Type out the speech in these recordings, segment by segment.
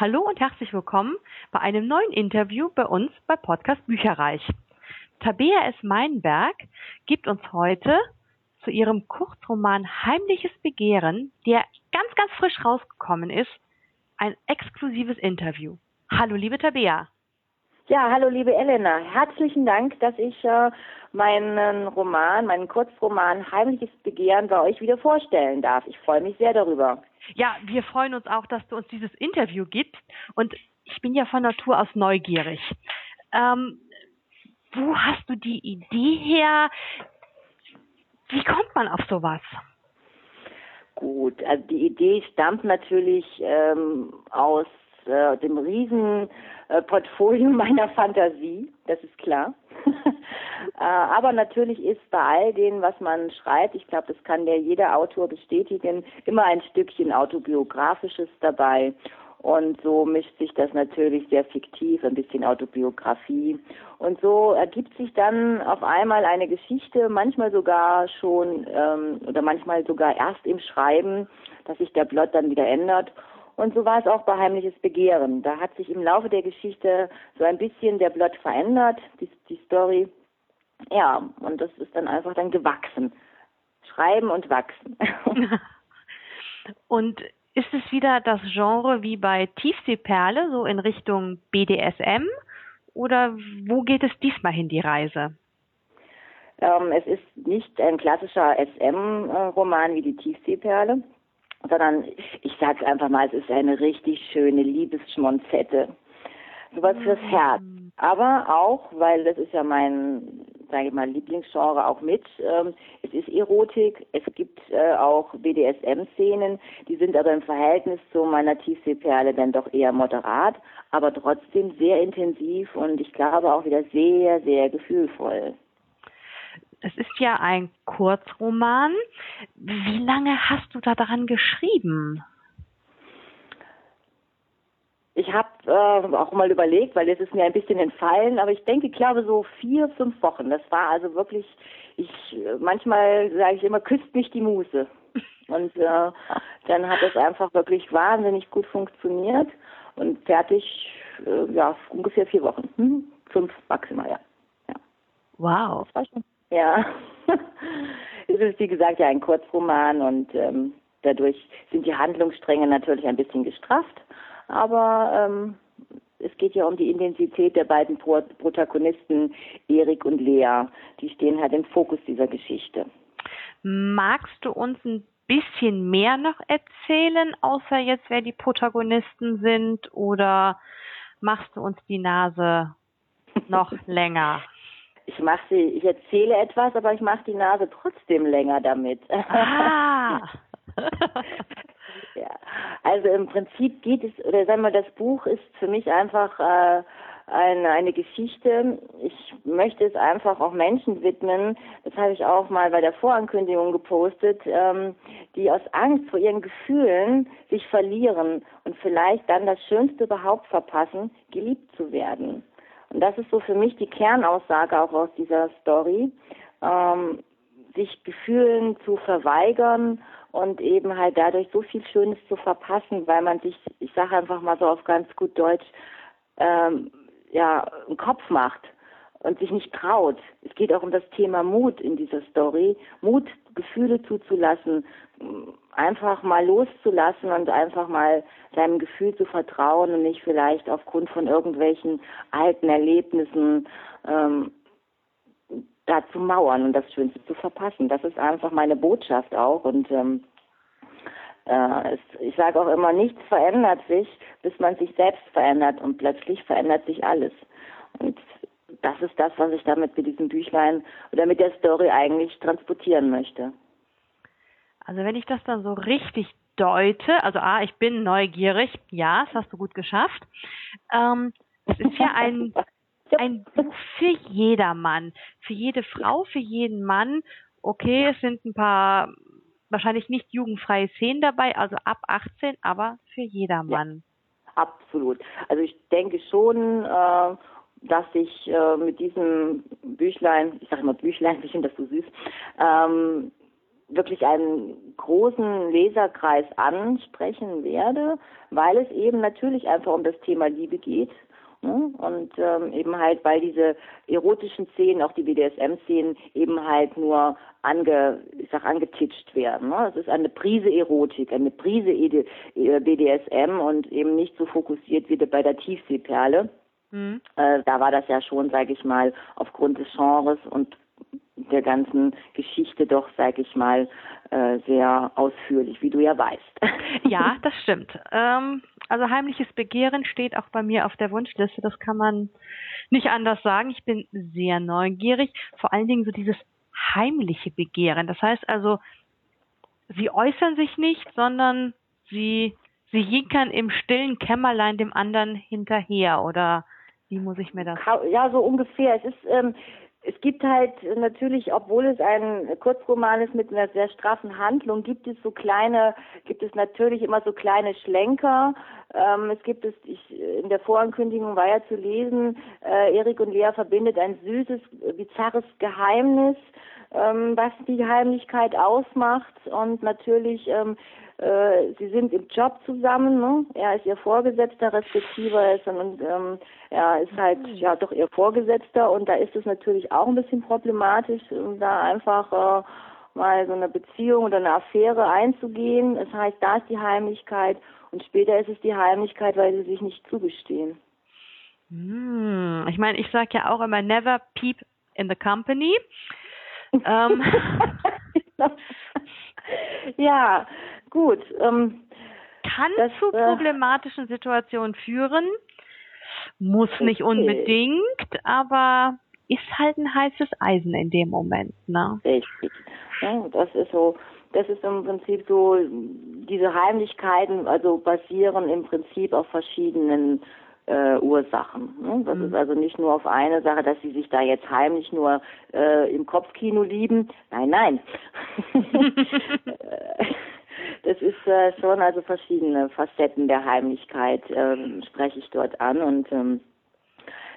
Hallo und herzlich willkommen bei einem neuen Interview bei uns bei Podcast Bücherreich. Tabea S. Meinberg gibt uns heute zu ihrem Kurzroman Heimliches Begehren, der ganz, ganz frisch rausgekommen ist, ein exklusives Interview. Hallo, liebe Tabea. Ja, hallo liebe Elena. Herzlichen Dank, dass ich äh, meinen Roman, meinen Kurzroman Heimliches Begehren bei euch wieder vorstellen darf. Ich freue mich sehr darüber. Ja, wir freuen uns auch, dass du uns dieses Interview gibst. Und ich bin ja von Natur aus neugierig. Ähm, wo hast du die Idee her? Wie kommt man auf sowas? Gut, also die Idee stammt natürlich ähm, aus äh, dem riesen äh, Portfolio meiner Fantasie, das ist klar. äh, aber natürlich ist bei all dem, was man schreibt, ich glaube, das kann der jeder Autor bestätigen, immer ein Stückchen autobiografisches dabei. Und so mischt sich das natürlich sehr fiktiv, ein bisschen Autobiografie. Und so ergibt sich dann auf einmal eine Geschichte, manchmal sogar schon ähm, oder manchmal sogar erst im Schreiben, dass sich der Plot dann wieder ändert. Und so war es auch bei Heimliches Begehren. Da hat sich im Laufe der Geschichte so ein bisschen der Plot verändert, die, die Story. Ja, und das ist dann einfach dann gewachsen. Schreiben und wachsen. und ist es wieder das Genre wie bei Tiefseeperle, so in Richtung BDSM? Oder wo geht es diesmal hin, die Reise? Ähm, es ist nicht ein klassischer SM-Roman wie die Tiefseeperle sondern ich sage einfach mal, es ist eine richtig schöne Liebesschmonzette. Sowas fürs mm. Herz. Aber auch, weil das ist ja mein, sage ich mal, Lieblingsgenre auch mit, ähm, es ist Erotik, es gibt äh, auch BDSM-Szenen, die sind aber im Verhältnis zu meiner Tiefseeperle dann doch eher moderat, aber trotzdem sehr intensiv und ich glaube auch wieder sehr, sehr gefühlvoll. Es ist ja ein Kurzroman. Wie lange hast du da daran geschrieben? Ich habe äh, auch mal überlegt, weil es ist mir ein bisschen entfallen, aber ich denke, ich glaube so vier, fünf Wochen. Das war also wirklich, ich manchmal sage ich immer, küsst mich die Muse. Und äh, dann hat es einfach wirklich wahnsinnig gut funktioniert und fertig, äh, ja, ungefähr vier Wochen. Hm? Fünf maximal, ja. ja. Wow. Das war schon ja. es ist, wie gesagt, ja ein Kurzroman und ähm, dadurch sind die Handlungsstränge natürlich ein bisschen gestrafft. Aber ähm, es geht ja um die Intensität der beiden Pro Protagonisten, Erik und Lea. Die stehen halt im Fokus dieser Geschichte. Magst du uns ein bisschen mehr noch erzählen, außer jetzt, wer die Protagonisten sind? Oder machst du uns die Nase noch länger? Ich mache sie, ich erzähle etwas, aber ich mache die Nase trotzdem länger damit. Ah. ja. Also im Prinzip geht es, oder sagen wir, das Buch ist für mich einfach äh, eine, eine Geschichte. Ich möchte es einfach auch Menschen widmen. Das habe ich auch mal bei der Vorankündigung gepostet, ähm, die aus Angst vor ihren Gefühlen sich verlieren und vielleicht dann das Schönste überhaupt verpassen, geliebt zu werden. Und das ist so für mich die Kernaussage auch aus dieser Story, ähm, sich Gefühlen zu verweigern und eben halt dadurch so viel Schönes zu verpassen, weil man sich, ich sage einfach mal so auf ganz gut Deutsch, ähm, ja, einen Kopf macht und sich nicht traut. Es geht auch um das Thema Mut in dieser Story. Mut, Gefühle zuzulassen, einfach mal loszulassen und einfach mal seinem Gefühl zu vertrauen und nicht vielleicht aufgrund von irgendwelchen alten Erlebnissen ähm, da zu mauern und das Schönste zu verpassen. Das ist einfach meine Botschaft auch und ähm, äh, es, ich sage auch immer, nichts verändert sich, bis man sich selbst verändert und plötzlich verändert sich alles. Und das ist das, was ich damit mit diesem Büchlein oder mit der Story eigentlich transportieren möchte. Also wenn ich das dann so richtig deute, also A, ich bin neugierig, ja, das hast du gut geschafft. Ähm, es ist ja ein, ein Buch für jedermann, für jede Frau, für jeden Mann. Okay, es sind ein paar wahrscheinlich nicht jugendfreie Szenen dabei, also ab 18, aber für jedermann. Ja, absolut. Also ich denke schon, äh, dass ich äh, mit diesem Büchlein, ich sage immer Büchlein, ich finde das so süß, ähm, wirklich einen großen Leserkreis ansprechen werde, weil es eben natürlich einfach um das Thema Liebe geht. Ne? Und ähm, eben halt, weil diese erotischen Szenen, auch die BDSM-Szenen, eben halt nur ange, ich sag, angetitscht werden. Ne? Es ist eine Prise Erotik, eine Prise BDSM und eben nicht so fokussiert wie bei der Tiefseeperle. Mhm. Äh, da war das ja schon, sage ich mal, aufgrund des Genres und der ganzen Geschichte doch, sage ich mal, äh, sehr ausführlich, wie du ja weißt. Ja, das stimmt. Ähm, also heimliches Begehren steht auch bei mir auf der Wunschliste. Das kann man nicht anders sagen. Ich bin sehr neugierig. Vor allen Dingen so dieses heimliche Begehren. Das heißt also, sie äußern sich nicht, sondern sie, sie jinkern im stillen Kämmerlein dem anderen hinterher. Oder wie muss ich mir das? Ja, so ungefähr. Es ist, ähm, es gibt halt natürlich, obwohl es ein Kurzroman ist mit einer sehr straffen Handlung, gibt es so kleine, gibt es natürlich immer so kleine Schlenker. Ähm, es gibt es, ich, in der Vorankündigung war ja zu lesen, äh, Erik und Lea verbindet ein süßes, bizarres Geheimnis, ähm, was die Heimlichkeit ausmacht und natürlich ähm, äh, sie sind im Job zusammen, ne? Er ist ihr Vorgesetzter, respektive er ist und ähm, er ist halt mhm. ja doch ihr Vorgesetzter und da ist es natürlich auch ein bisschen problematisch, um da einfach äh, mal so eine Beziehung oder eine Affäre einzugehen. Das heißt, da ist die Heimlichkeit und später ist es die Heimlichkeit, weil sie sich nicht zugestehen. Hm. Ich meine, ich sage ja auch immer never peep in the company. Ähm. ja, Gut. Ähm, Kann das, zu äh, problematischen Situationen führen, muss okay. nicht unbedingt, aber ist halt ein heißes Eisen in dem Moment, ne? Richtig. Ja, das ist so, das ist im Prinzip so, diese Heimlichkeiten, also basieren im Prinzip auf verschiedenen äh, Ursachen. Ne? Das mhm. ist also nicht nur auf eine Sache, dass sie sich da jetzt heimlich nur äh, im Kopfkino lieben. Nein, nein. das ist äh, schon also verschiedene Facetten der Heimlichkeit ähm, spreche ich dort an und ähm,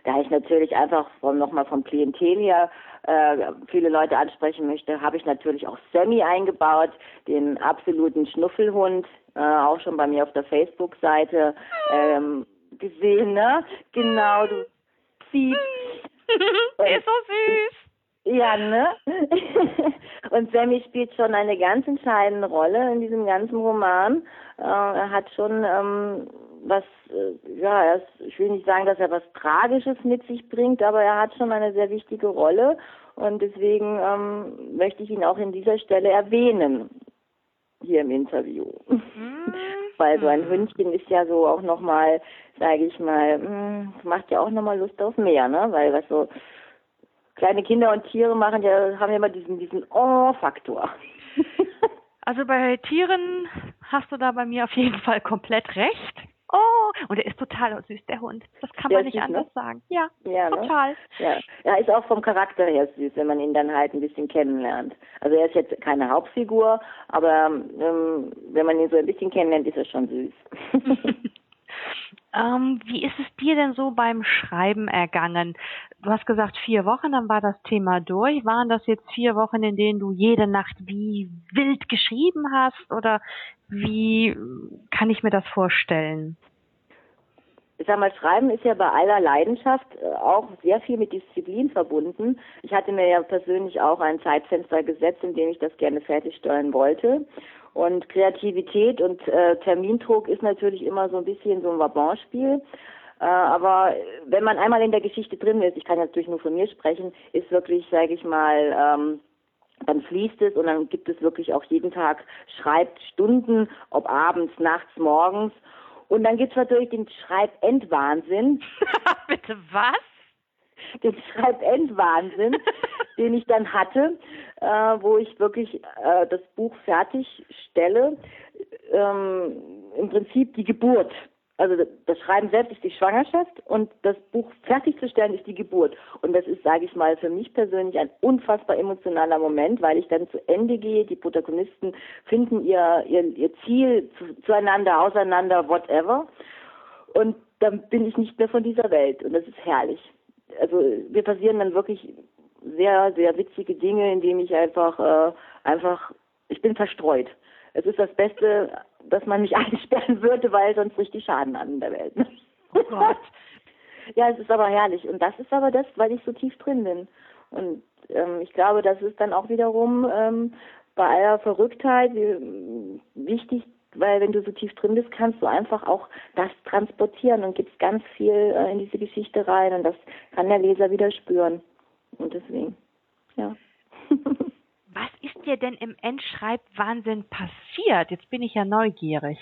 da ich natürlich einfach vom, nochmal vom Klientel her äh, viele Leute ansprechen möchte, habe ich natürlich auch Sammy eingebaut, den absoluten Schnuffelhund, äh, auch schon bei mir auf der Facebook-Seite ähm, gesehen, ne? Genau, du ziehst. ist so süß. Ja, ne? Und Sammy spielt schon eine ganz entscheidende Rolle in diesem ganzen Roman. Äh, er hat schon ähm, was, äh, ja, ist, ich will nicht sagen, dass er was Tragisches mit sich bringt, aber er hat schon eine sehr wichtige Rolle und deswegen ähm, möchte ich ihn auch in dieser Stelle erwähnen hier im Interview. Mhm. Weil so ein Hündchen ist ja so auch nochmal, sage ich mal, mh, hm, macht ja auch nochmal Lust auf mehr, ne? Weil was so kleine Kinder und Tiere machen ja, haben ja immer diesen, diesen Oh-Faktor. also bei Tieren hast du da bei mir auf jeden Fall komplett recht. Und er ist total süß, der Hund. Das kann man nicht süß, anders ne? sagen. Ja, ja ne? total. Ne? Ja. Er ist auch vom Charakter her süß, wenn man ihn dann halt ein bisschen kennenlernt. Also er ist jetzt keine Hauptfigur, aber ähm, wenn man ihn so ein bisschen kennenlernt, ist er schon süß. Ähm, wie ist es dir denn so beim Schreiben ergangen? Du hast gesagt vier Wochen, dann war das Thema durch. Waren das jetzt vier Wochen, in denen du jede Nacht wie wild geschrieben hast? Oder wie kann ich mir das vorstellen? Ich sag mal, Schreiben ist ja bei aller Leidenschaft äh, auch sehr viel mit Disziplin verbunden. Ich hatte mir ja persönlich auch ein Zeitfenster gesetzt, in dem ich das gerne fertigstellen wollte. Und Kreativität und äh, Termindruck ist natürlich immer so ein bisschen so ein Wabonspiel. Äh, aber wenn man einmal in der Geschichte drin ist, ich kann natürlich nur von mir sprechen, ist wirklich, sage ich mal, ähm, dann fließt es und dann gibt es wirklich auch jeden Tag Schreibstunden, ob abends, nachts, morgens. Und dann gibt es natürlich den Schreibendwahnsinn. Bitte was? Den Schreibendwahnsinn, den ich dann hatte, äh, wo ich wirklich äh, das Buch fertigstelle. Ähm, Im Prinzip die Geburt. Also das Schreiben selbst ist die Schwangerschaft und das Buch fertigzustellen ist die Geburt. Und das ist, sage ich mal, für mich persönlich ein unfassbar emotionaler Moment, weil ich dann zu Ende gehe. Die Protagonisten finden ihr, ihr, ihr Ziel zu, zueinander, auseinander, whatever. Und dann bin ich nicht mehr von dieser Welt. Und das ist herrlich. Also wir passieren dann wirklich sehr, sehr witzige Dinge, indem ich einfach, äh, einfach ich bin verstreut. Es ist das Beste, dass man mich einsperren würde, weil sonst richtig Schaden an der Welt. Oh Gott. ja, es ist aber herrlich. Und das ist aber das, weil ich so tief drin bin. Und ähm, ich glaube, das ist dann auch wiederum ähm, bei aller Verrücktheit wichtig, weil wenn du so tief drin bist, kannst du einfach auch das transportieren und gibst ganz viel äh, in diese Geschichte rein und das kann der Leser wieder spüren. Und deswegen, ja. Ist dir denn im Endschreibwahnsinn passiert? Jetzt bin ich ja neugierig.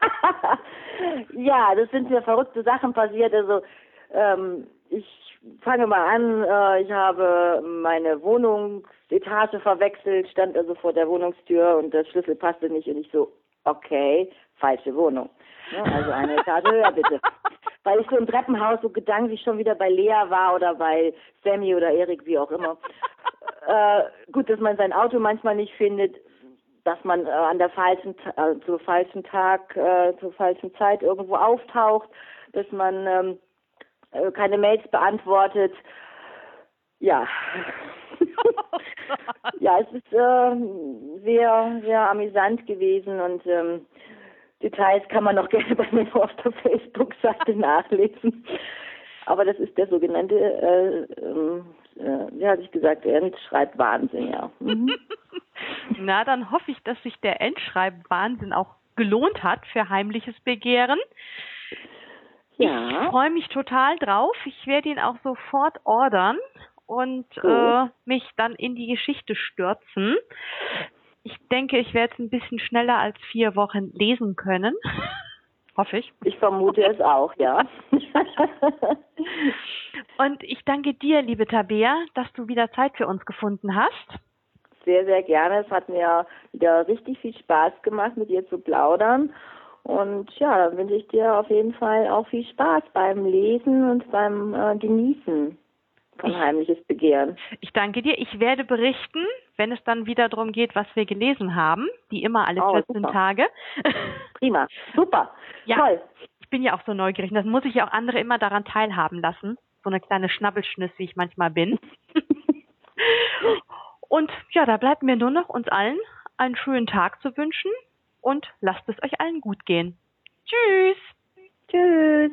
ja, das sind mir verrückte Sachen passiert. Also ähm, ich fange mal an. Äh, ich habe meine Wohnungsetage verwechselt, stand also vor der Wohnungstür und der Schlüssel passte nicht und ich so, okay, falsche Wohnung. Ja, also eine Etage höher bitte. Weil ich so im Treppenhaus so gedanklich schon wieder bei Lea war oder bei Sammy oder Erik, wie auch immer. Äh, gut, dass man sein Auto manchmal nicht findet, dass man äh, an der falschen, äh, zur falschen Tag, äh, zur falschen Zeit irgendwo auftaucht, dass man ähm, äh, keine Mails beantwortet. Ja. ja, es ist äh, sehr, sehr amüsant gewesen und ähm, Details kann man noch gerne bei mir auf der Facebook-Seite nachlesen. Aber das ist der sogenannte, äh, ähm, äh, wie hatte ich gesagt, Endschreibwahnsinn, ja. Mhm. Na, dann hoffe ich, dass sich der Endschreibwahnsinn auch gelohnt hat für heimliches Begehren. Ja. Ich freue mich total drauf. Ich werde ihn auch sofort ordern und äh, mich dann in die Geschichte stürzen. Ich denke, ich werde es ein bisschen schneller als vier Wochen lesen können. Hoffe ich. Ich vermute es auch, ja. und ich danke dir, liebe Tabea, dass du wieder Zeit für uns gefunden hast. Sehr, sehr gerne. Es hat mir wieder richtig viel Spaß gemacht, mit dir zu plaudern. Und ja, dann wünsche ich dir auf jeden Fall auch viel Spaß beim Lesen und beim äh, Genießen von heimliches Begehren. Ich danke dir. Ich werde berichten, wenn es dann wieder darum geht, was wir gelesen haben, wie immer alle oh, 14 super. Tage. Prima, super, ja, toll. Ich bin ja auch so neugierig. Das muss ich ja auch andere immer daran teilhaben lassen. So eine kleine Schnabbelschniss, wie ich manchmal bin. und ja, da bleibt mir nur noch uns allen einen schönen Tag zu wünschen und lasst es euch allen gut gehen. Tschüss. Tschüss.